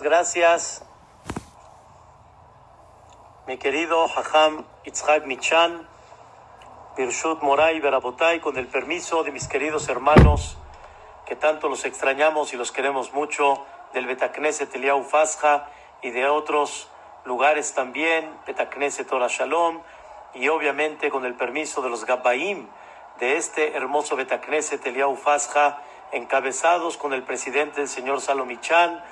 Gracias, mi querido Hajam Itzhak Michan, Birshut Moray Berabotay, con el permiso de mis queridos hermanos, que tanto los extrañamos y los queremos mucho, del Betacneset Eliau Fasja y de otros lugares también, Betacneset Torah Shalom, y obviamente con el permiso de los Gabbaim de este hermoso Betacneset Eliau Fasja, encabezados con el presidente, el señor Salomichan,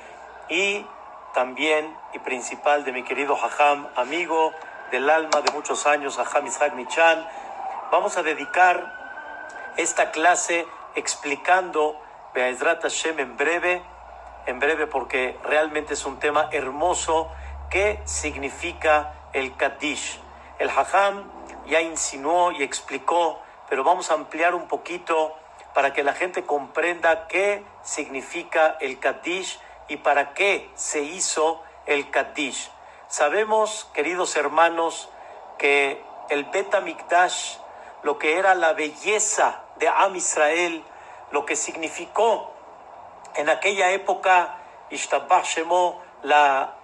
y también y principal de mi querido Hajam, amigo del alma de muchos años, Hajam Ishaq Michan. Vamos a dedicar esta clase explicando Be'ezrat Hashem en breve, en breve porque realmente es un tema hermoso qué significa el Kaddish. El Hajam ya insinuó y explicó, pero vamos a ampliar un poquito para que la gente comprenda qué significa el Kaddish y para qué se hizo el Kaddish. Sabemos, queridos hermanos, que el Bet Mikdash, lo que era la belleza de Am Israel, lo que significó en aquella época, la,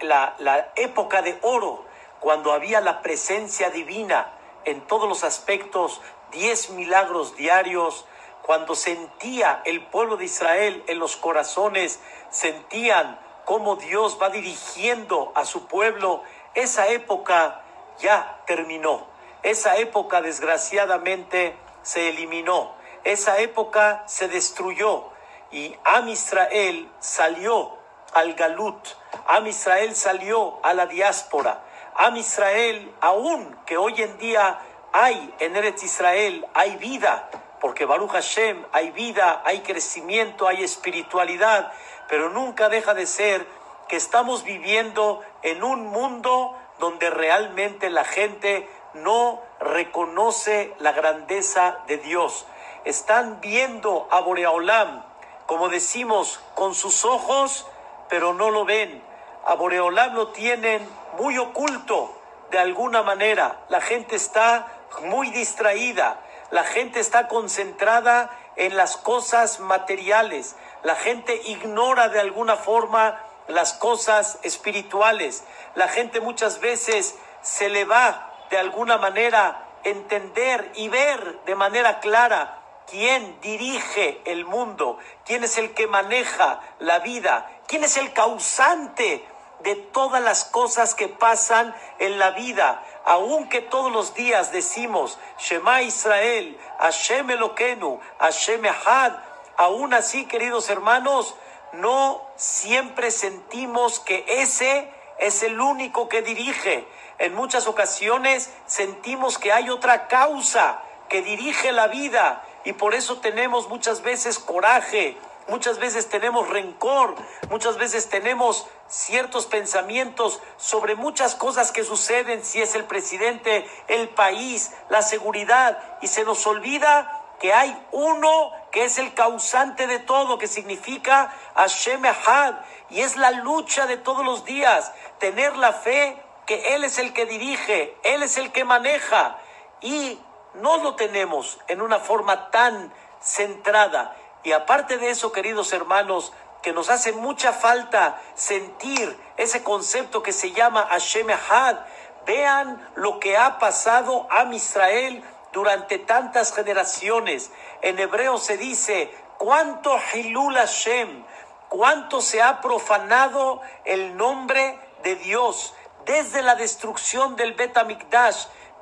la, la época de oro, cuando había la presencia divina en todos los aspectos, diez milagros diarios, cuando sentía el pueblo de Israel en los corazones, sentían cómo Dios va dirigiendo a su pueblo, esa época ya terminó. Esa época desgraciadamente se eliminó. Esa época se destruyó y Am Israel salió al Galut. Am Israel salió a la diáspora. Am Israel, aún que hoy en día hay en Eretz Israel, hay vida, porque Baruch Hashem hay vida, hay crecimiento, hay espiritualidad, pero nunca deja de ser que estamos viviendo en un mundo donde realmente la gente no reconoce la grandeza de Dios. Están viendo a Boreolam, como decimos, con sus ojos, pero no lo ven. A Boreolam lo tienen muy oculto de alguna manera. La gente está muy distraída. La gente está concentrada en las cosas materiales. La gente ignora de alguna forma las cosas espirituales. La gente muchas veces se le va de alguna manera entender y ver de manera clara quién dirige el mundo, quién es el que maneja la vida, quién es el causante de todas las cosas que pasan en la vida aunque todos los días decimos Shema Israel, Hashem Eloquenu, Hashem Ehad, aún así, queridos hermanos, no siempre sentimos que ese es el único que dirige. En muchas ocasiones sentimos que hay otra causa que dirige la vida y por eso tenemos muchas veces coraje, muchas veces tenemos rencor, muchas veces tenemos ciertos pensamientos sobre muchas cosas que suceden, si es el presidente, el país, la seguridad, y se nos olvida que hay uno que es el causante de todo, que significa Hashem Ahad, y es la lucha de todos los días, tener la fe que Él es el que dirige, Él es el que maneja, y no lo tenemos en una forma tan centrada. Y aparte de eso, queridos hermanos, que nos hace mucha falta sentir ese concepto que se llama Hashem Ahad. Vean lo que ha pasado a Israel durante tantas generaciones. En hebreo se dice, ¿cuánto Hilul Hashem? ¿Cuánto se ha profanado el nombre de Dios desde la destrucción del Bet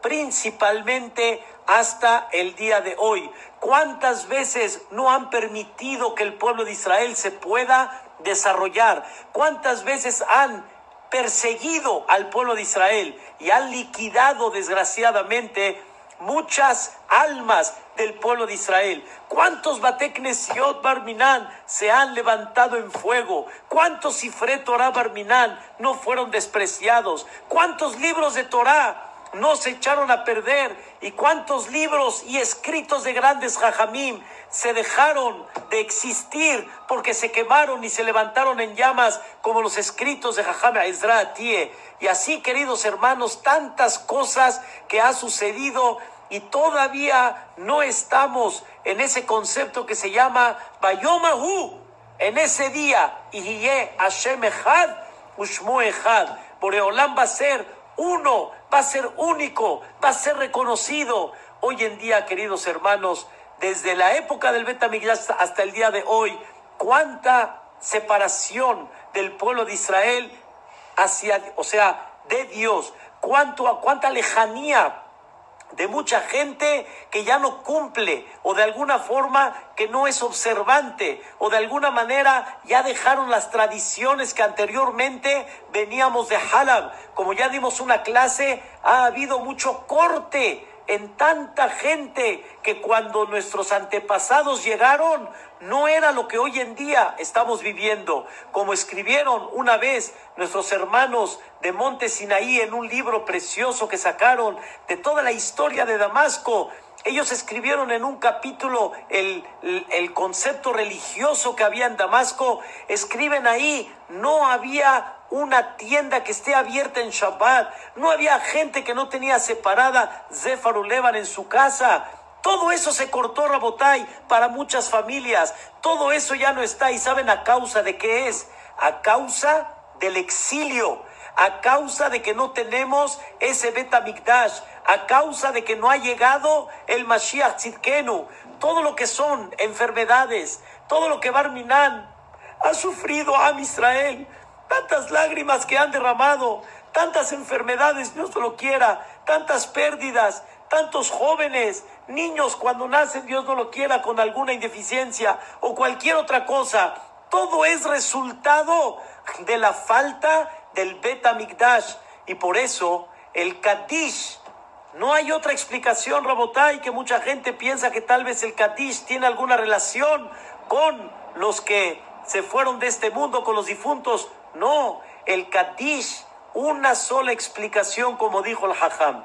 principalmente hasta el día de hoy. ¿Cuántas veces no han permitido que el pueblo de Israel se pueda desarrollar? ¿Cuántas veces han perseguido al pueblo de Israel y han liquidado desgraciadamente muchas almas del pueblo de Israel. ¿Cuántos Bateknesiot Barminan se han levantado en fuego? ¿Cuántos Sifret Torah Barminan no fueron despreciados? ¿Cuántos libros de Torah no se echaron a perder y cuántos libros y escritos de grandes jajamim se dejaron de existir porque se quemaron y se levantaron en llamas como los escritos de Jajam Ezra Tie. Y así, queridos hermanos, tantas cosas que ha sucedido y todavía no estamos en ese concepto que se llama Bayomahu, en ese día, Iye Hashem Echad, Ushmu Echad, Boreolam va a ser uno, va a ser único, va a ser reconocido. Hoy en día, queridos hermanos, desde la época del Betamigdash hasta el día de hoy, cuánta separación del pueblo de Israel hacia, o sea, de Dios, cuánto, cuánta lejanía de mucha gente que ya no cumple o de alguna forma que no es observante o de alguna manera ya dejaron las tradiciones que anteriormente veníamos de Halab. Como ya dimos una clase, ha habido mucho corte en tanta gente que cuando nuestros antepasados llegaron no era lo que hoy en día estamos viviendo. Como escribieron una vez nuestros hermanos de Monte Sinaí en un libro precioso que sacaron de toda la historia de Damasco. Ellos escribieron en un capítulo el, concepto religioso que había en Damasco. Escriben ahí, no había una tienda que esté abierta en Shabbat. No había gente que no tenía separada Zefarulevan en su casa. Todo eso se cortó, Rabotai, para muchas familias. Todo eso ya no está. ¿Y saben a causa de qué es? A causa del exilio. A causa de que no tenemos ese Betamikdash. A causa de que no ha llegado el Mashiach Tzidkenu. Todo lo que son enfermedades. Todo lo que Barminan ha sufrido a Israel tantas lágrimas que han derramado, tantas enfermedades, Dios no lo quiera, tantas pérdidas, tantos jóvenes, niños cuando nacen, Dios no lo quiera, con alguna indeficiencia o cualquier otra cosa. Todo es resultado de la falta del beta migdash y por eso el Kadish no hay otra explicación, Rabotay, que mucha gente piensa que tal vez el Kadish tiene alguna relación con los que se fueron de este mundo, con los difuntos. No, el Kadish, una sola explicación, como dijo el Hajam.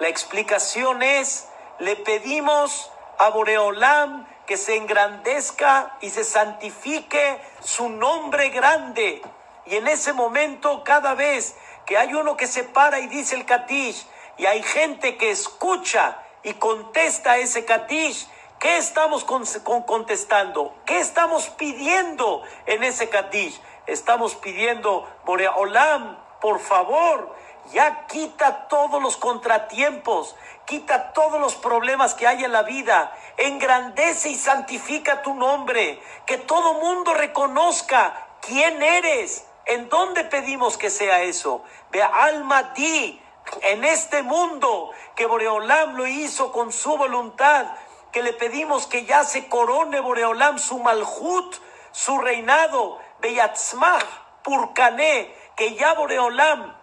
La explicación es, le pedimos a Boreolam que se engrandezca y se santifique su nombre grande. Y en ese momento, cada vez que hay uno que se para y dice el Kadish, y hay gente que escucha y contesta ese Kadish, ¿qué estamos contestando? ¿Qué estamos pidiendo en ese Kadish? estamos pidiendo, Boreolam, por favor, ya quita todos los contratiempos, quita todos los problemas que hay en la vida, engrandece y santifica tu nombre, que todo mundo reconozca quién eres, en dónde pedimos que sea eso. Ve alma di en este mundo que Boreolam lo hizo con su voluntad, que le pedimos que ya se corone Boreolam su malhut, su reinado, Beyatzmach, Purcané, que ya Boreolam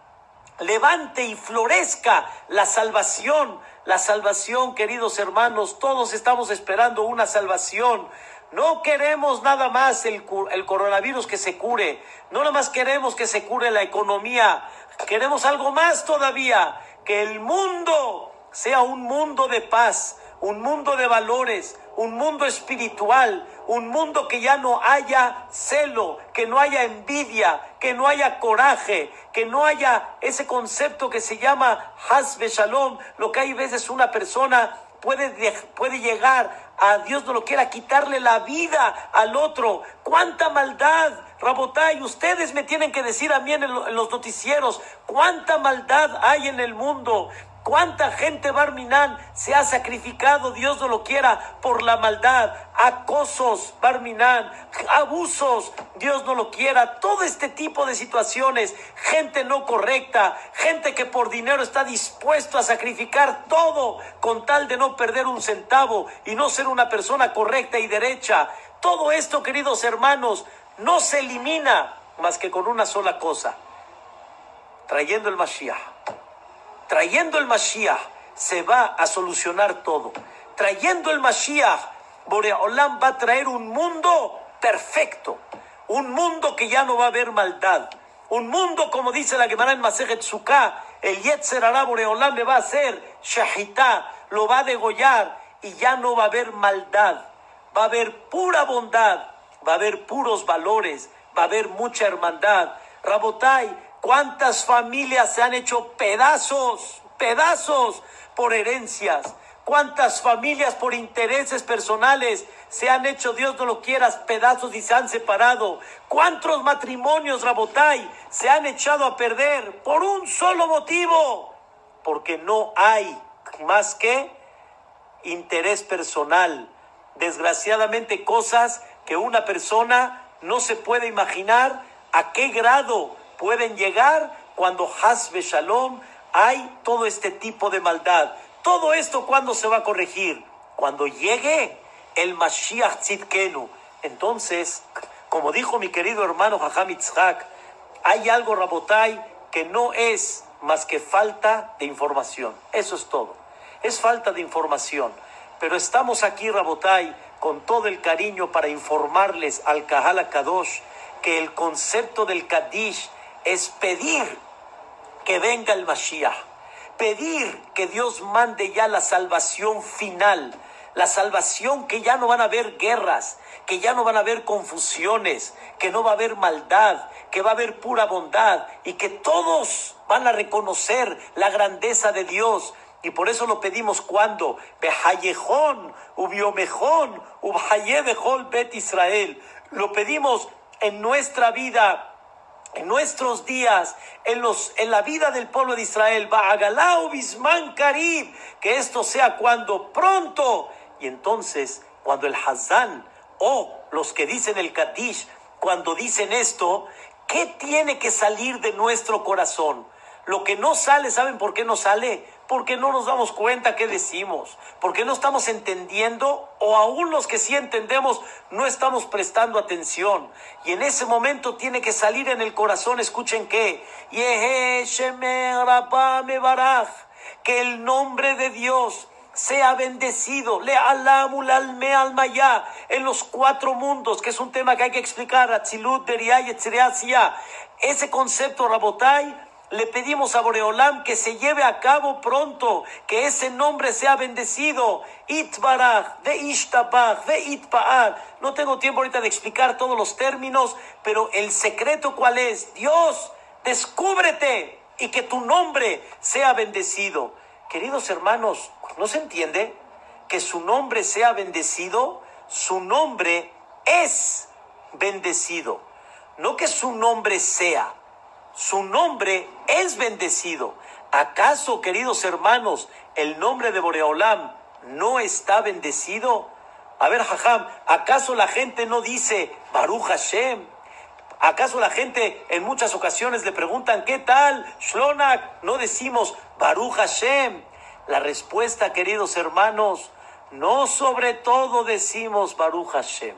levante y florezca la salvación, la salvación, queridos hermanos, todos estamos esperando una salvación. No queremos nada más el, el, coronavirus que se cure, no nada más queremos que se cure la economía, queremos algo más todavía, que el mundo sea un mundo de paz, un mundo de valores, un mundo espiritual, un mundo que ya no haya celo, que no haya envidia, que no haya coraje, que no haya ese concepto que se llama Hasbe Shalom, lo que hay veces una persona puede, puede llegar a Dios no lo quiera quitarle la vida al otro. ¿Cuánta maldad? Rabotay, ustedes me tienen que decir a mí en, en los noticieros, cuánta maldad hay en el mundo. ¿Cuánta gente Barminán se ha sacrificado, Dios no lo quiera, por la maldad? Acosos, Barminán, abusos, Dios no lo quiera, todo este tipo de situaciones, gente no correcta, gente que por dinero está dispuesto a sacrificar todo con tal de no perder un centavo y no ser una persona correcta y derecha. Todo esto, queridos hermanos, no se elimina más que con una sola cosa, trayendo el Mashiach trayendo el Mashiach se va a solucionar todo. Trayendo el Mashiach, Boreolam va a traer un mundo perfecto, un mundo que ya no va a haber maldad, un mundo como dice la Gemara en Masejet Sukkah, el Yetzer Hará Boreolam le va a hacer Shahitá, lo va a degollar y ya no va a haber maldad, va a haber pura bondad, va a haber puros valores, va a haber mucha hermandad. Rabotai, ¿Cuántas familias se han hecho pedazos, pedazos por herencias? ¿Cuántas familias por intereses personales se han hecho, Dios no lo quieras, pedazos y se han separado? ¿Cuántos matrimonios, Rabotai, se han echado a perder por un solo motivo? Porque no hay más que interés personal. Desgraciadamente cosas que una persona no se puede imaginar a qué grado pueden llegar cuando Hasbe Shalom hay todo este tipo de maldad. Todo esto, ¿cuándo se va a corregir? Cuando llegue el Mashiach Tzidkenu. Entonces, como dijo mi querido hermano Jajam Itzhak, hay algo, Rabotai, que no es más que falta de información. Eso es todo. Es falta de información. Pero estamos aquí, Rabotai, con todo el cariño para informarles al Kahal Kadosh que el concepto del Kadish es pedir que venga el Mashiach pedir que Dios mande ya la salvación final, la salvación que ya no van a haber guerras, que ya no van a haber confusiones, que no va a haber maldad, que va a haber pura bondad y que todos van a reconocer la grandeza de Dios. Y por eso lo pedimos cuando, Behayejón, Ubiomejón, Bet Israel. Lo pedimos en nuestra vida en nuestros días, en, los, en la vida del pueblo de Israel, Ba'agalao Bisman Karib, que esto sea cuando pronto. Y entonces, cuando el Hazán o los que dicen el Kadish, cuando dicen esto, ¿qué tiene que salir de nuestro corazón? Lo que no sale, ¿saben por qué no sale? Porque no nos damos cuenta qué decimos, porque no estamos entendiendo o aún los que sí entendemos no estamos prestando atención. Y en ese momento tiene que salir en el corazón, escuchen qué, que el nombre de Dios sea bendecido, le alamul alme almaya en los cuatro mundos, que es un tema que hay que explicar, Atzilut, Ese concepto, Rabotai, le pedimos a Boreolam que se lleve a cabo pronto, que ese nombre sea bendecido. Itbaraj, de Ishtabach, de Itpaar. No tengo tiempo ahorita de explicar todos los términos, pero el secreto cuál es? Dios, descúbrete y que tu nombre sea bendecido. Queridos hermanos, ¿no se entiende? Que su nombre sea bendecido, su nombre es bendecido. No que su nombre sea su nombre es bendecido. ¿Acaso, queridos hermanos, el nombre de Boreolam no está bendecido? A ver, Jajam, ¿acaso la gente no dice Baruch Hashem? ¿Acaso la gente en muchas ocasiones le preguntan, ¿qué tal? Shlonak, no decimos Baruch Hashem. La respuesta, queridos hermanos, no sobre todo decimos Baruch Hashem.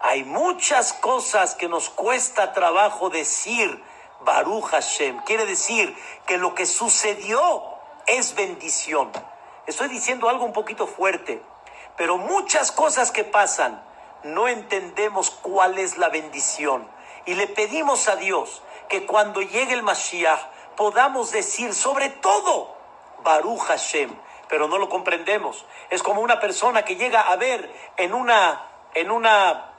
Hay muchas cosas que nos cuesta trabajo decir Baruch Hashem. Quiere decir que lo que sucedió es bendición. Estoy diciendo algo un poquito fuerte, pero muchas cosas que pasan no entendemos cuál es la bendición. Y le pedimos a Dios que cuando llegue el Mashiach podamos decir sobre todo Baruch Hashem, pero no lo comprendemos. Es como una persona que llega a ver en una en una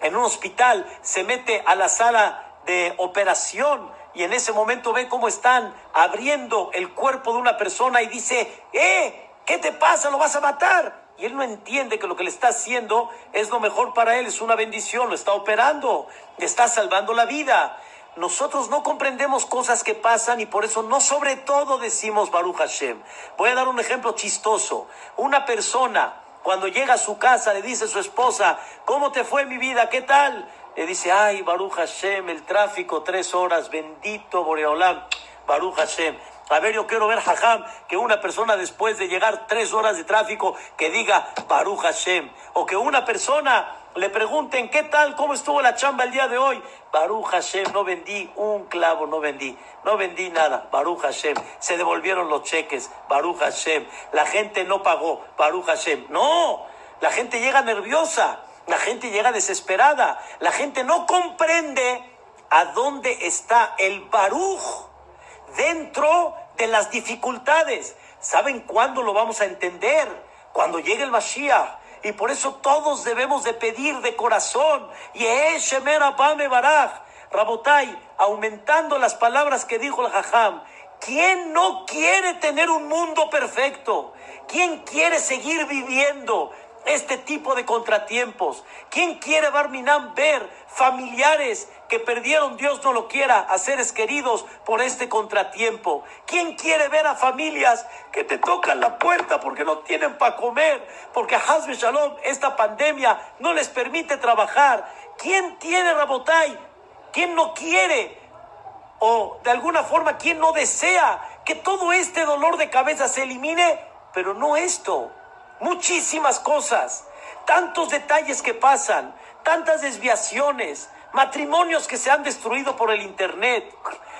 en un hospital, se mete a la sala de operación y en ese momento ve cómo están abriendo el cuerpo de una persona y dice, ¡eh! ¿Qué te pasa? ¿Lo vas a matar? Y él no entiende que lo que le está haciendo es lo mejor para él, es una bendición, lo está operando, le está salvando la vida. Nosotros no comprendemos cosas que pasan y por eso no sobre todo decimos Baruch Hashem. Voy a dar un ejemplo chistoso. Una persona cuando llega a su casa le dice a su esposa, ¿cómo te fue mi vida? ¿Qué tal? Le dice, ay, Baruch Hashem, el tráfico, tres horas, bendito Boreolam, Baruch Hashem. A ver, yo quiero ver, Jajam, que una persona después de llegar tres horas de tráfico, que diga Baruch Hashem. O que una persona le pregunten, ¿qué tal? ¿Cómo estuvo la chamba el día de hoy? Baruch Hashem, no vendí un clavo, no vendí, no vendí nada. Baruch Hashem, se devolvieron los cheques. Baruch Hashem, la gente no pagó. Baruch Hashem, no, la gente llega nerviosa. La gente llega desesperada. La gente no comprende a dónde está el baruj dentro de las dificultades. ¿Saben cuándo lo vamos a entender? Cuando llegue el Mashiach. Y por eso todos debemos de pedir de corazón. Shemer Baraj. Rabotai, aumentando las palabras que dijo el Jajam. ¿Quién no quiere tener un mundo perfecto? ¿Quién quiere seguir viviendo este tipo de contratiempos? ¿Quién quiere, Barminán, ver familiares que perdieron, Dios no lo quiera, a seres queridos por este contratiempo? ¿Quién quiere ver a familias que te tocan la puerta porque no tienen para comer? Porque a Hasbe Shalom esta pandemia no les permite trabajar. ¿Quién tiene Rabotai? ¿Quién no quiere? O de alguna forma, ¿quién no desea que todo este dolor de cabeza se elimine? Pero no esto, muchísimas cosas, tantos detalles que pasan, tantas desviaciones, matrimonios que se han destruido por el Internet,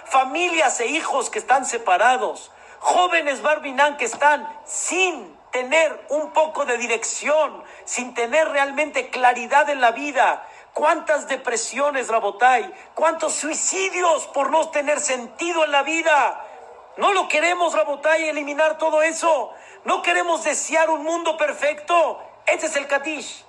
familias e hijos que están separados, jóvenes Barbinan que están sin tener un poco de dirección, sin tener realmente claridad en la vida, cuántas depresiones, Rabotay, cuántos suicidios por no tener sentido en la vida. No lo queremos, Rabotay, eliminar todo eso. No queremos desear un mundo perfecto. Este es el Kadish.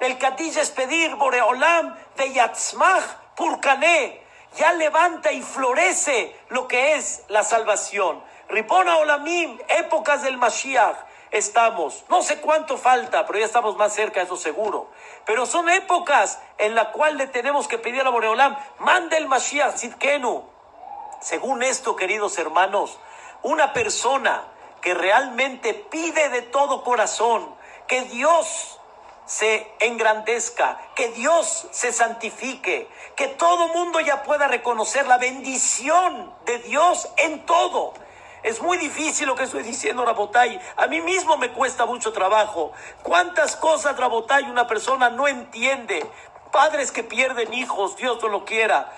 El Kadish es pedir Boreolam de Yatzmach Purkané. Ya levanta y florece lo que es la salvación. Ripona Olamim, épocas del Mashiach estamos. No sé cuánto falta, pero ya estamos más cerca, eso seguro. Pero son épocas en las cuales le tenemos que pedir a Boreolam, mande el Mashiach Sidkenu. Según esto, queridos hermanos, una persona que realmente pide de todo corazón que Dios se engrandezca, que Dios se santifique, que todo mundo ya pueda reconocer la bendición de Dios en todo es muy difícil lo que estoy diciendo, Rabotay. A mí mismo me cuesta mucho trabajo. ¿Cuántas cosas, Rabotay, una persona no entiende? Padres que pierden hijos, Dios no lo quiera.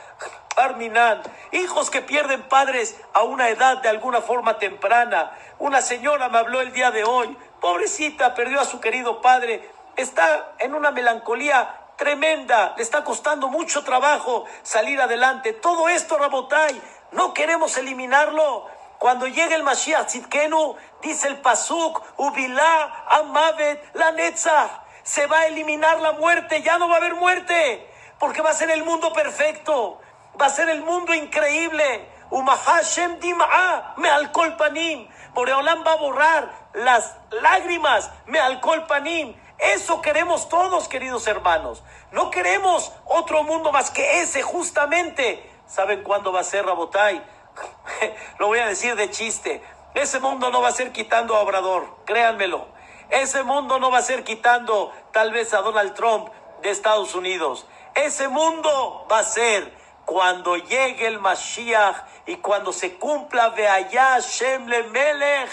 Hijos que pierden padres a una edad de alguna forma temprana. Una señora me habló el día de hoy, pobrecita, perdió a su querido padre, está en una melancolía tremenda, le está costando mucho trabajo salir adelante. Todo esto, Rabotay, no queremos eliminarlo. Cuando llegue el Mashiach Tzidkenu, dice el Pasuk, Ubilá, Amavet, la Netzach, se va a eliminar la muerte, ya no va a haber muerte, porque va a ser el mundo perfecto, va a ser el mundo increíble. Umahashem Dim'a, me alcohol panim. Boreolam va a borrar las lágrimas, me alcohol panim. Eso queremos todos, queridos hermanos. No queremos otro mundo más que ese, justamente. ¿Saben cuándo va a ser Rabotai? lo voy a decir de chiste, ese mundo no va a ser quitando a Obrador, créanmelo. Ese mundo no va a ser quitando tal vez a Donald Trump de Estados Unidos. Ese mundo va a ser cuando llegue el Mashiach y cuando se cumpla Veaya Shem le Melech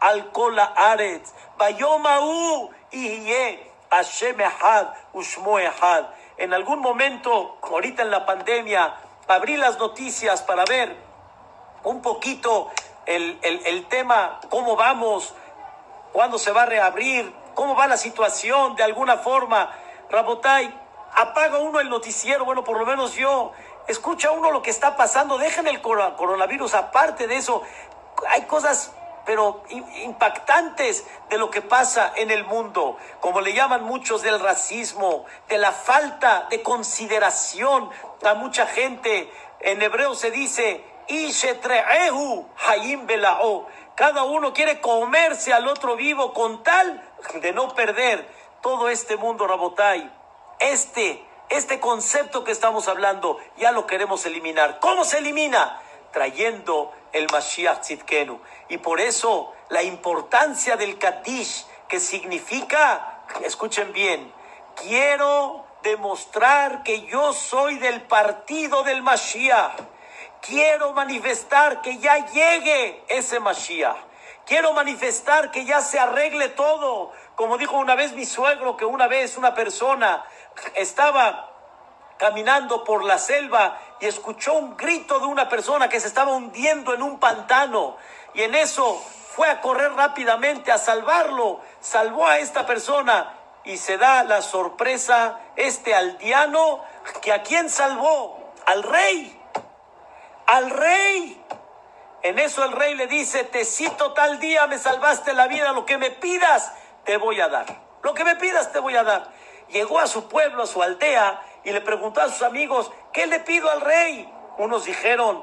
al Kola Aretz, Bayomau y Hashem Ehad Ushmo. En algún momento, ahorita en la pandemia, abrí las noticias para ver un poquito el, tema, cómo vamos, cuándo se va a reabrir, cómo va la situación de alguna forma. Rabotay, apaga uno el noticiero, bueno, por lo menos yo, escucha uno lo que está pasando, dejen el coronavirus, aparte de eso, hay cosas pero impactantes de lo que pasa en el mundo, como le llaman muchos del racismo, de la falta de consideración a mucha gente. En hebreo se dice cada uno quiere comerse al otro vivo con tal de no perder todo este mundo, Rabotai. Este, este concepto que estamos hablando, ya lo queremos eliminar. ¿Cómo se elimina? Trayendo el Mashiach Tzidkenu. Y por eso la importancia del Kadish, que significa, escuchen bien, quiero demostrar que yo soy del partido del Mashiach Quiero manifestar que ya llegue ese Mashiach. Quiero manifestar que ya se arregle todo. Como dijo una vez mi suegro, que una vez una persona estaba caminando por la selva y escuchó un grito de una persona que se estaba hundiendo en un pantano. Y en eso fue a correr rápidamente a salvarlo. Salvó a esta persona y se da la sorpresa este aldeano que a quién salvó? Al rey al rey. En eso el rey le dice, te cito tal día, me salvaste la vida, lo que me pidas, te voy a dar. Lo que me pidas, te voy a dar. Llegó a su pueblo, a su aldea, y le preguntó a sus amigos, ¿qué le pido al rey? Unos dijeron,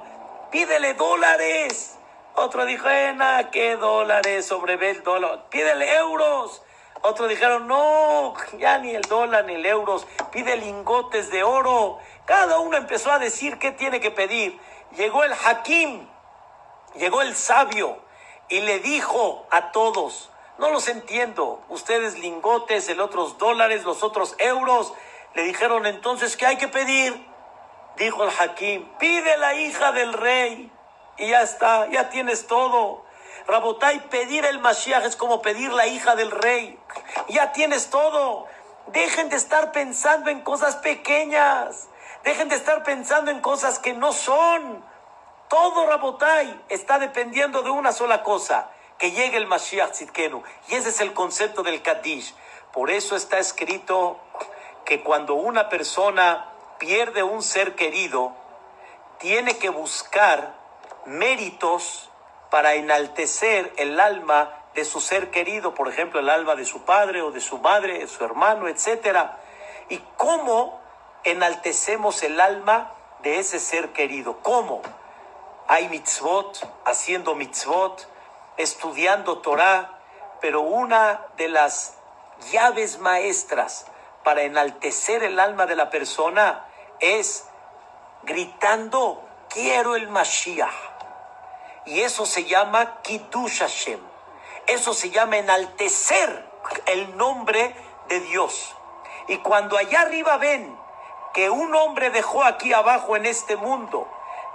pídele dólares. Otro dijo, eh, nada, ¿qué dólares? Sobre el dólar. Pídele euros. Otros dijeron, no, ya ni el dólar ni el euros. Pide lingotes de oro. Cada uno empezó a decir qué tiene que pedir. Llegó el Hakim, llegó el sabio y le dijo a todos, no los entiendo, ustedes lingotes, el otros dólares, los otros euros. Le dijeron entonces, ¿qué hay que pedir? Dijo el Hakim, pide la hija del rey y ya está, ya tienes todo. Rabotai, pedir el Mashiach es como pedir la hija del rey. Ya tienes todo. Dejen de estar pensando en cosas pequeñas. Dejen de estar pensando en cosas que no son. Todo Rabotai está dependiendo de una sola cosa, que llegue el Mashiach Tzidkenu. Y ese es el concepto del Kaddish. Por eso está escrito que cuando una persona pierde un ser querido, tiene que buscar méritos para enaltecer el alma de su ser querido, por ejemplo, el alma de su padre o de su madre, de su hermano, etc. ¿Y cómo enaltecemos el alma de ese ser querido? ¿Cómo? Hay mitzvot, haciendo mitzvot, estudiando Torah, pero una de las llaves maestras para enaltecer el alma de la persona es gritando, quiero el Mashiach. Y eso se llama Kiddush Hashem. Eso se llama enaltecer el nombre de Dios. Y cuando allá arriba ven que un hombre dejó aquí abajo en este mundo,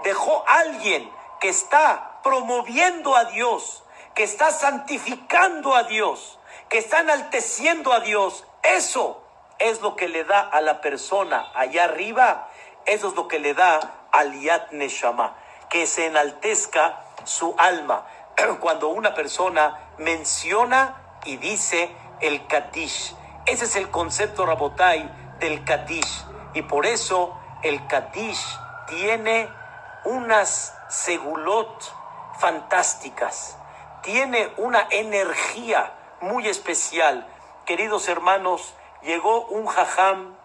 dejó alguien que está promoviendo a Dios, que está santificando a Dios, que está enalteciendo a Dios, eso es lo que le da a la persona allá arriba, eso es lo que le da al Yat Neshama, que se enaltezca su alma. Cuando una persona menciona y dice el Kadish, ese es el concepto Rabotai del Kadish, y por eso el Kadish tiene unas segulot fantásticas, tiene una energía muy especial. Queridos hermanos, llegó un jajam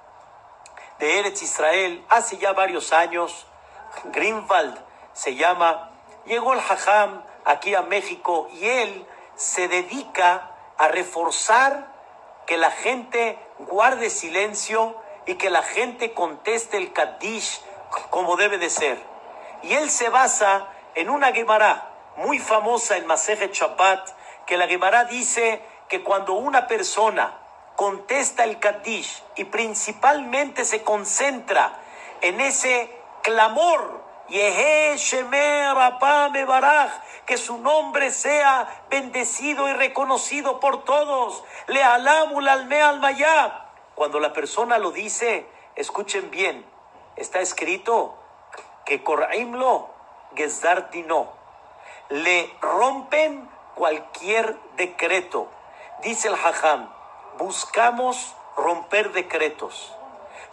de Eretz Israel hace ya varios años, Greenwald se llama, llegó el jajam aquí a México y él se dedica a reforzar que la gente guarde silencio y que la gente conteste el Kaddish como debe de ser. Y él se basa en una Gemara muy famosa en Masejet Shabbat, que la Gemara dice que cuando una persona contesta el Kaddish y principalmente se concentra en ese clamor, que su nombre sea bendecido y reconocido por todos. Le alamul alme al Cuando la persona lo dice, escuchen bien, está escrito que Koraimlo Gezdardino le rompen cualquier decreto. Dice el Hajam, buscamos romper decretos,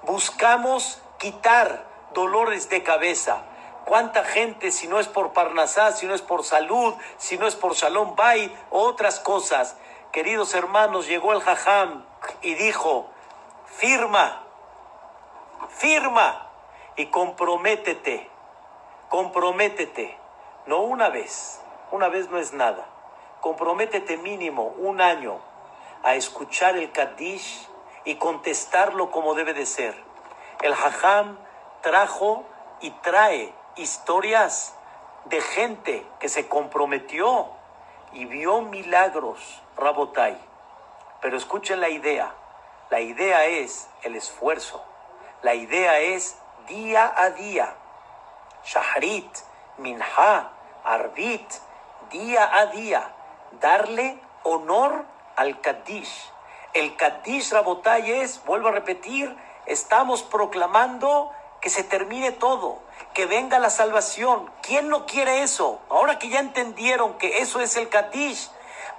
buscamos quitar dolores de cabeza. ¿Cuánta gente, si no es por Parnasá, si no es por salud, si no es por Shalom Bay otras cosas? Queridos hermanos, llegó el Jajam y dijo, firma, firma y comprométete, comprométete, no una vez, una vez no es nada, comprométete mínimo un año, a escuchar el Kaddish y contestarlo como debe de ser. El Hajam trajo y trae historias de gente que se comprometió y vio milagros, Rabotai. Pero escuchen la idea. La idea es el esfuerzo. La idea es día a día. Shahrit, Minha, Arbit, día a día. Darle honor al Kaddish. El Kaddish Rabotay es, vuelvo a repetir, estamos proclamando que se termine todo, que venga la salvación. ¿Quién no quiere eso? Ahora que ya entendieron que eso es el Kaddish,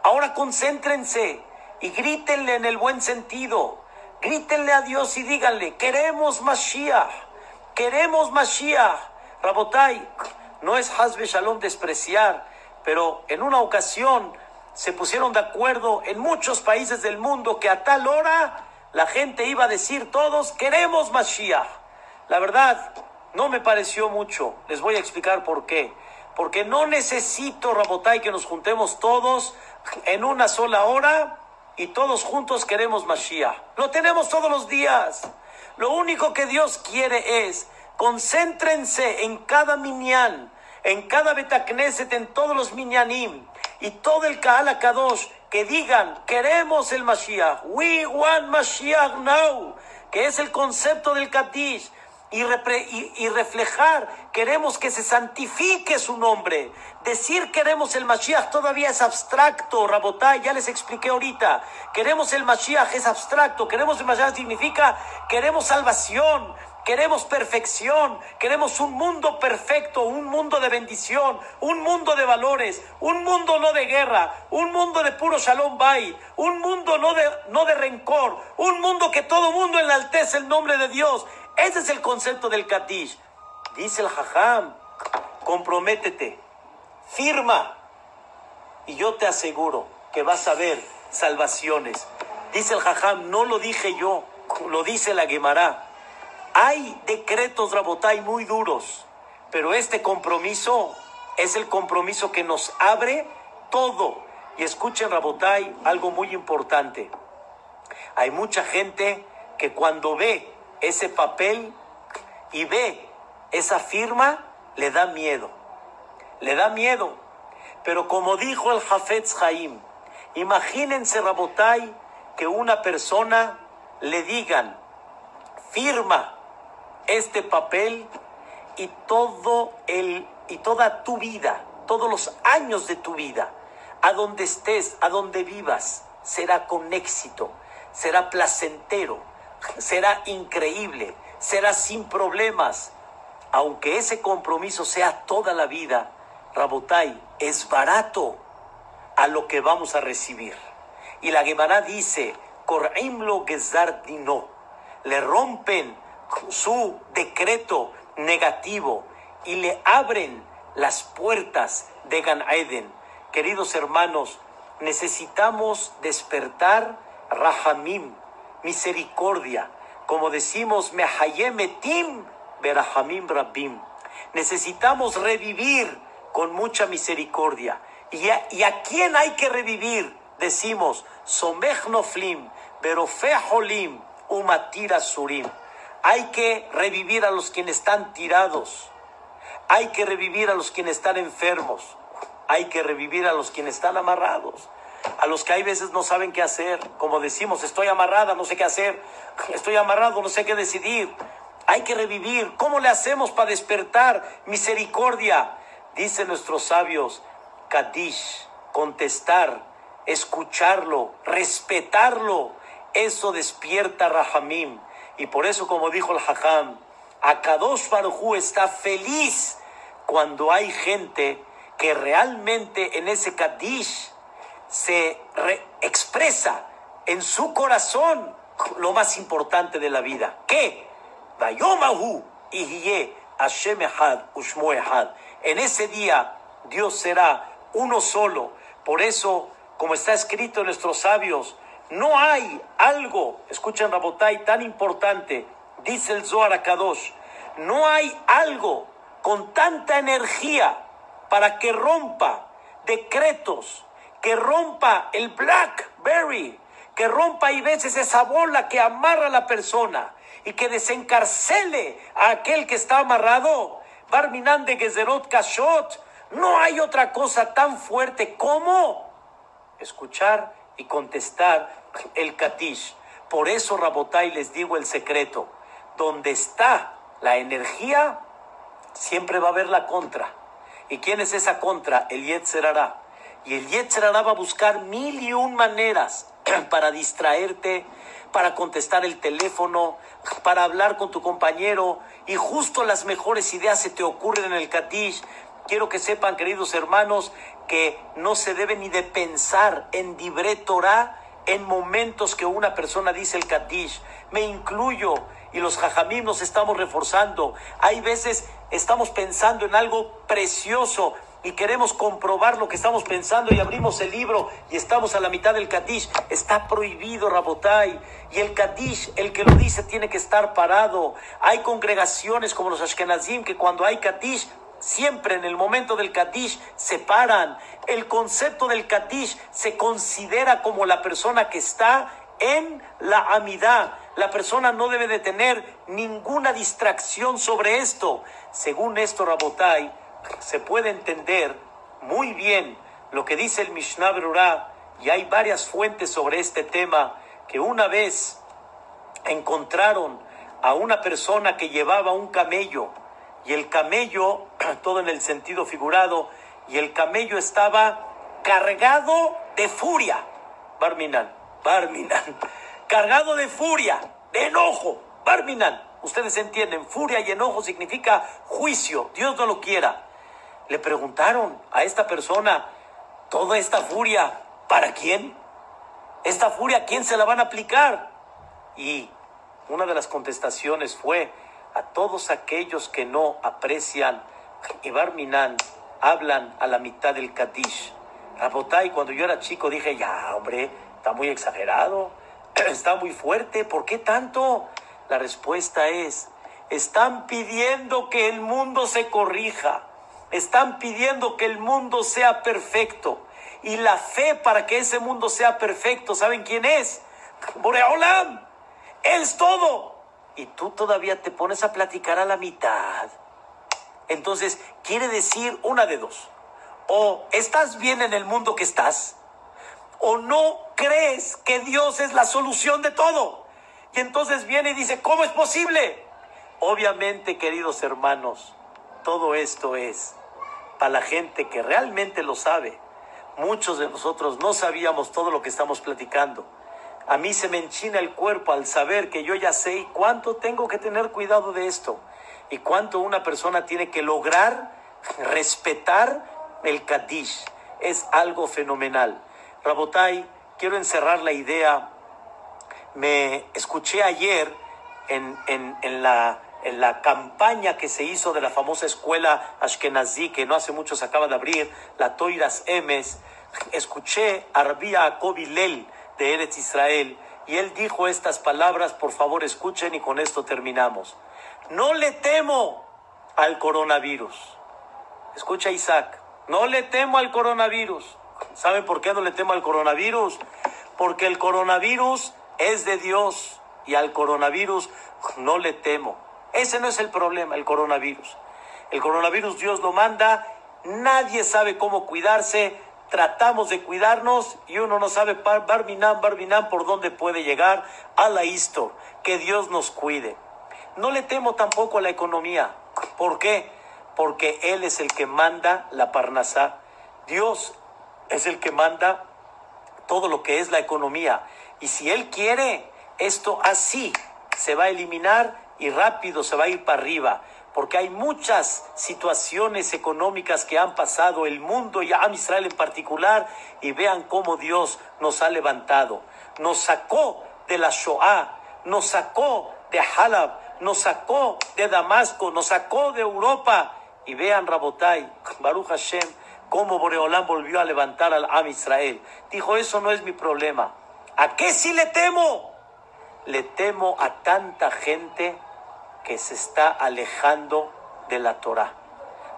ahora concéntrense y grítenle en el buen sentido. Grítenle a Dios y díganle, queremos Mashiach, queremos Mashiach. Rabotay, no es Hasbe Shalom despreciar, pero en una ocasión se pusieron de acuerdo en muchos países del mundo que a tal hora la gente iba a decir todos, queremos Mashiach. La verdad, No me pareció mucho. Les voy a explicar por qué. Porque no necesito, Rabotay, que nos juntemos todos en una sola hora y todos juntos queremos Mashiach. Lo tenemos todos los días. Lo único que Dios quiere es concéntrense en cada minyan, en cada Betacneset, en todos los minyanim y todo el Kahala Kadosh que digan queremos el Mashiach. We want Mashiach now, que es el concepto del Kadish y, reflejar, queremos que se santifique su nombre. Decir queremos el Mashiach todavía es abstracto, Rabotai, ya les expliqué ahorita. Queremos el Mashiach es abstracto, queremos el Mashiach significa queremos salvación, queremos perfección, queremos un mundo perfecto, un mundo de bendición, un mundo de valores, un mundo no de guerra, un mundo de puro shalom bay, un mundo no de, no de rencor, un mundo que todo mundo enaltece el nombre de Dios. Ese es el concepto del Kadish. Dice el Jajam, comprométete, firma, y yo te aseguro que vas a ver salvaciones. Dice el Jajam, no lo dije yo, lo dice la Gemara. Hay decretos, Rabotai, muy duros, pero este compromiso es el compromiso que nos abre todo. Y escuchen, Rabotai, algo muy importante. Hay mucha gente que cuando ve ese papel y ve esa firma, le da miedo. Le da miedo. Pero como dijo el Jafetz Haim, imagínense, Rabotai, que una persona le digan, firma este papel y todo el y toda tu vida, todos los años de tu vida, a donde estés, a donde vivas, será con éxito, será placentero, será increíble, será sin problemas. Aunque ese compromiso sea toda la vida, Rabotai, es barato a lo que vamos a recibir. Y la Gemara dice, Kor'imlo Dino, le rompen su decreto negativo y le abren las puertas de Gan Eden. Queridos hermanos, necesitamos despertar Rahamim, misericordia. Como decimos, Mehayemetim Berahamim Rabbim. Necesitamos revivir con mucha misericordia. ¿Y a, ¿Y quién hay que revivir? Decimos, Somech Noflim, Berofeholim, Umatira Surim. Hay que revivir a los quienes están tirados. Hay que revivir a los quienes están enfermos. Hay que revivir a los quienes están amarrados a los que hay veces no saben qué hacer. Como decimos, estoy amarrada, no sé qué hacer. Estoy amarrado, no sé qué decidir. Hay que revivir. ¿Cómo le hacemos para despertar misericordia? Dicen nuestros sabios, Kadish, contestar, escucharlo, respetarlo. Eso despierta Rahamim. Y por eso, como dijo el Hajam, Akadosh Baruj está feliz cuando hay gente que realmente en ese Kadish se expresa en su corazón lo más importante de la vida. ¿Qué? En ese día Dios será uno solo. Por eso, como está escrito en nuestros sabios, no hay algo, escuchen Rabotai, tan importante, dice el Zohar Kadosh, no hay algo con tanta energía para que rompa decretos, que rompa el blackberry, que rompa y veces esa bola que amarra a la persona y que desencarcele a aquel que está amarrado. Barminan de Gezerot Kashot, no hay otra cosa tan fuerte como escuchar y contestar el Katish. Por eso, Rabotai, les digo el secreto. Donde está la energía, siempre va a haber la contra. ¿Y quién es esa contra? El Yetzerará. Y el Yetzerará va a buscar mil y un maneras para distraerte, para contestar el teléfono, para hablar con tu compañero. Y justo las mejores ideas se te ocurren en el Katish. Quiero que sepan, queridos hermanos, que no se debe ni de pensar en Dibre Torah en momentos que una persona dice el Katish. Me incluyo y los jajamim nos estamos reforzando. Hay veces estamos pensando en algo precioso y queremos comprobar lo que estamos pensando y abrimos el libro y estamos a la mitad del Kadish. Está prohibido, Rabotai. Y el Kadish, el que lo dice, tiene que estar parado. Hay congregaciones como los Ashkenazim que cuando hay Kadish siempre en el momento del Kadish se paran. El concepto del Kadish se considera como la persona que está en la amidad. La persona no debe de tener ninguna distracción sobre esto. Según esto, Rabotai, se puede entender muy bien lo que dice el Mishnah Berurah, y hay varias fuentes sobre este tema, que una vez encontraron a una persona que llevaba un camello, y el camello, todo en el sentido figurado, y el camello estaba cargado de furia. Barminan, Barminan, cargado de furia, de enojo. Barminan, ustedes entienden, furia y enojo significa juicio, Dios no lo quiera. Le preguntaron a esta persona, toda esta furia, ¿para quién? Esta furia, ¿a quién se la van a aplicar? Y una de las contestaciones fue a todos aquellos que no aprecian y Barminan hablan a la mitad del Kadish. Rabotay, cuando yo era chico dije, ya, hombre, está muy exagerado, está muy fuerte, ¿por qué tanto? La respuesta es, están pidiendo que el mundo se corrija. Están pidiendo que el mundo sea perfecto. Y la fe para que ese mundo sea perfecto, ¿saben quién es? Boreolam. Él es todo. Y tú todavía te pones a platicar a la mitad. Entonces, quiere decir una de dos. O estás bien en el mundo que estás, o no crees que Dios es la solución de todo. Y entonces viene y dice, ¿cómo es posible? Obviamente, queridos hermanos, todo esto es para la gente que realmente lo sabe. Muchos de nosotros no sabíamos todo lo que estamos platicando. A mí se me enchina el cuerpo al saber que yo ya sé cuánto tengo que tener cuidado de esto y cuánto una persona tiene que lograr respetar el Kadish. Es algo fenomenal. Rabotai, quiero encerrar la idea. Me escuché ayer en, en, la en la campaña que se hizo de la famosa escuela Ashkenazi, que no hace mucho se acaba de abrir, la Toiras Emes, escuché a Rabbi Lel de Eretz Israel, y él dijo estas palabras, por favor escuchen y con esto terminamos. No le temo al coronavirus. Escucha Isaac, no le temo al coronavirus. ¿Saben por qué no le temo al coronavirus? Porque el coronavirus es de Dios y al coronavirus no le temo. Ese no es el problema, el coronavirus. El coronavirus Dios lo manda, nadie sabe cómo cuidarse, tratamos de cuidarnos y uno no sabe Barbinan, Barbinan por dónde puede llegar a la Istor. Que Dios nos cuide. No le temo tampoco a la economía. ¿Por qué? Porque Él es el que manda la Parnasá. Dios es el que manda todo lo que es la economía. Y si Él quiere, esto así se va a eliminar y rápido se va a ir para arriba, porque hay muchas situaciones económicas que han pasado el mundo y a Israel en particular, y vean cómo Dios nos ha levantado. Nos sacó de la Shoah, nos sacó de Halab, nos sacó de Damasco, nos sacó de Europa. Y vean Rabotai, Baruch Hashem, cómo Boreolán volvió a levantar al Am Israel. Dijo, eso no es mi problema. ¿A qué sí le temo? Le temo a tanta gente que se está alejando de la Torah,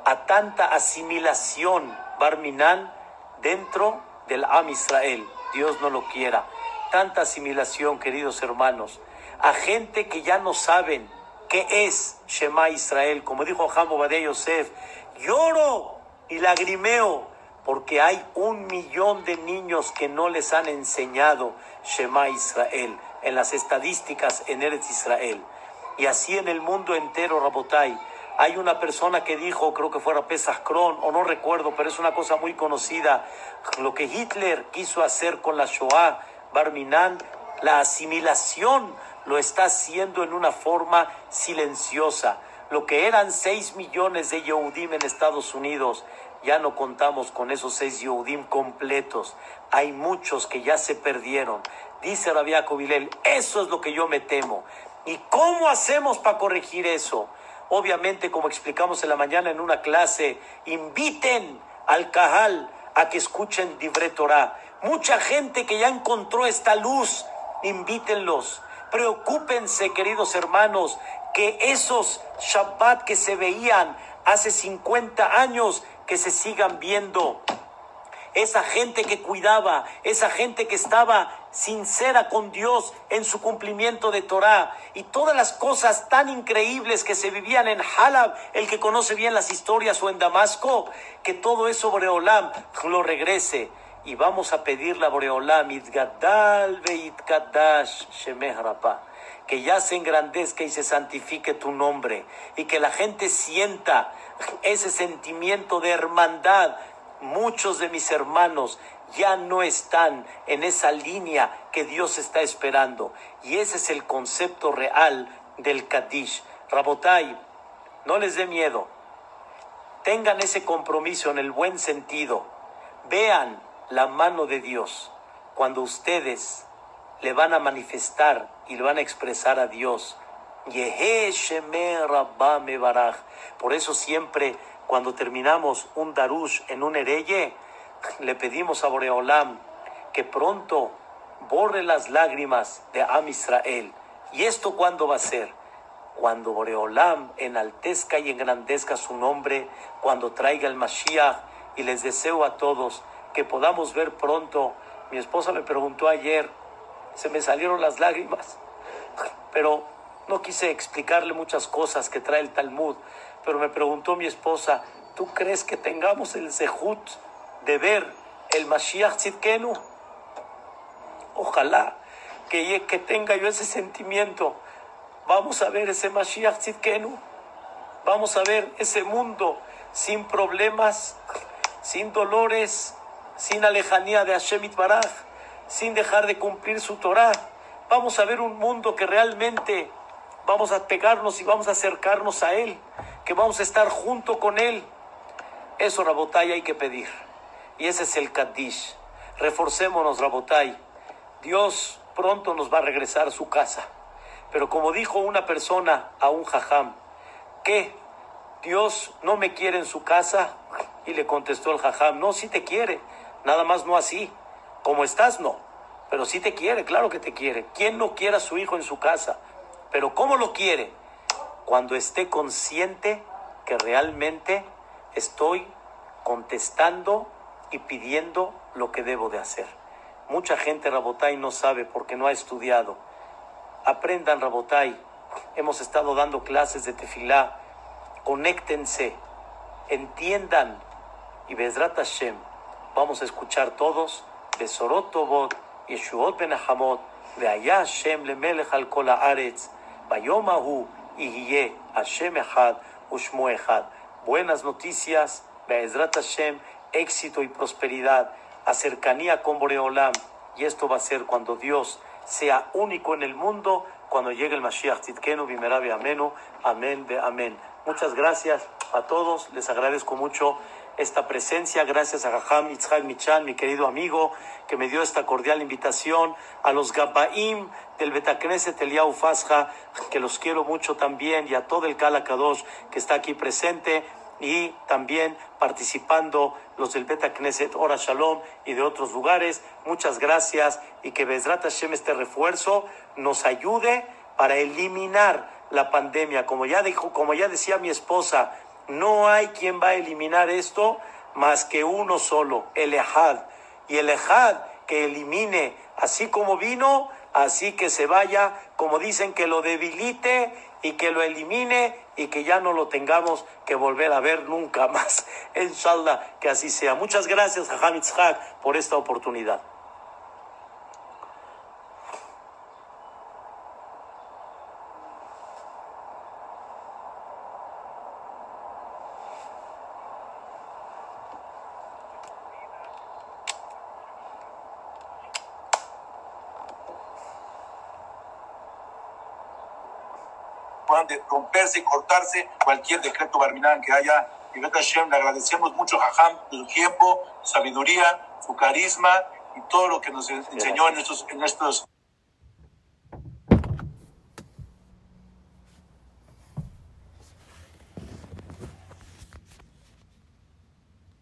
a tanta asimilación, Barminan, dentro del Am Israel, Dios no lo quiera, tanta asimilación, queridos hermanos, a gente que ya no saben qué es Shema Israel, como dijo Hamo Yosef, lloro y lagrimeo porque hay un millón de niños que no les han enseñado Shema Israel en las estadísticas en Eretz Israel y así en el mundo entero, Rabotai. Hay una persona que dijo, creo que fuera Pesach Kron, o no recuerdo, pero es una cosa muy conocida, lo que Hitler quiso hacer con la Shoah, Barminan, la asimilación lo está haciendo en una forma silenciosa. Lo que eran 6 millones de Yehudim en Estados Unidos, ya no contamos con esos 6 Yehudim completos. Hay muchos que ya se perdieron. Dice Rabia Covilel, eso es lo que yo me temo ¿Y cómo hacemos para corregir eso? Obviamente, como explicamos en la mañana en una clase, inviten al Cajal a que escuchen Dibre Torah. Mucha gente que ya encontró esta luz, invítenlos. Preocúpense, queridos hermanos, que esos Shabbat que se veían hace 50 años, que se sigan viendo. Esa gente que cuidaba, esa gente que estaba sincera con Dios en su cumplimiento de Torah y todas las cosas tan increíbles que se vivían en Halab, el que conoce bien las historias o en Damasco, que todo eso Boreolam lo regrese y vamos a pedirle a Boreolam Itgadal que ya se engrandezca y se santifique tu nombre y que la gente sienta ese sentimiento de hermandad. Muchos de mis hermanos ya no están en esa línea que Dios está esperando. Y ese es el concepto real del Kadish. Rabotai, no les dé miedo. Tengan ese compromiso en el buen sentido. Vean la mano de Dios cuando ustedes le van a manifestar y le van a expresar a Dios. Por eso siempre cuando terminamos un darush en un hereye, le pedimos a Boreolam que pronto borre las lágrimas de Am Israel. ¿Y esto cuándo va a ser? Cuando Boreolam enaltezca y engrandezca su nombre, cuando traiga el Mashiach, y les deseo a todos que podamos ver pronto. Mi esposa me preguntó ayer, se me salieron las lágrimas, pero no quise explicarle muchas cosas que trae el Talmud, pero me preguntó mi esposa, ¿tú crees que tengamos el Zehut de ver el Mashiach Tzidkenu? Ojalá que, que tenga yo ese sentimiento. Vamos a ver ese Mashiach Tzidkenu. Vamos a ver ese mundo sin problemas, sin dolores, sin alejanía de Hashem Itbaraj, sin dejar de cumplir su Torah. Vamos a ver un mundo que realmente vamos a pegarnos y vamos a acercarnos a Él, que vamos a estar junto con Él. Eso, Rabotay, hay que pedir. Y ese es el Kaddish. Reforcémonos, Rabotay. Dios pronto nos va a regresar a su casa. Pero como dijo una persona a un jajam, ¿qué? ¿Dios no me quiere en su casa? Y le contestó el jajam, no, sí te quiere Nada más no así. Como estás, no. Pero sí te quiere, claro que te quiere. ¿Quién no quiere a su hijo en su casa? Pero ¿cómo lo quiere? Cuando esté consciente que realmente estoy contestando y pidiendo lo que debo de hacer. Mucha gente, Rabotay, no sabe porque no ha estudiado. Aprendan, Rabotay. Hemos estado dando clases de tefilá. Conéctense, entiendan y Bezrat Hashem Vamos a escuchar todos. Besorot Tovot, Yeshuot Ben Hamot, Veaya Hashem Lemelech al Kol Haaretz, Bayom Ahu, Ihiye Hashem Echad, Ushmo Echad. Buenas noticias, Be'ezrat Hashem, éxito y prosperidad, a cercanía con Boreolam. Y esto va a ser cuando Dios sea único en el mundo, cuando llegue el Mashiach Tzidkenu, Bimerabe Amenu, Amén, Amén. Muchas gracias a todos, les agradezco mucho esta presencia, gracias a Jajam Itzhak Michan, mi querido amigo, que me dio esta cordial invitación, a los Gabaim del Betacneset Eliau Fasja, que los quiero mucho también, y a todo el Kala Kadosh que está aquí presente, y también participando los del Betacneset Ora Shalom y de otros lugares. Muchas gracias y que Bezrat Hashem este refuerzo nos ayude para eliminar la pandemia. Como ya dijo, como ya decía mi esposa, no hay quien va a eliminar esto más que uno solo, el Ejad. Y el Ejad que elimine, así como vino, así que se vaya, como dicen, que lo debilite y que lo elimine y que ya no lo tengamos que volver a ver nunca más. Inshallah, que así sea. Muchas gracias, a Itzhak, por esta oportunidad. De romperse y cortarse cualquier decreto barminán que haya. Y Hashem, le agradecemos mucho a Jajam su tiempo, su sabiduría, su carisma y todo lo que nos enseñó en estos, en estos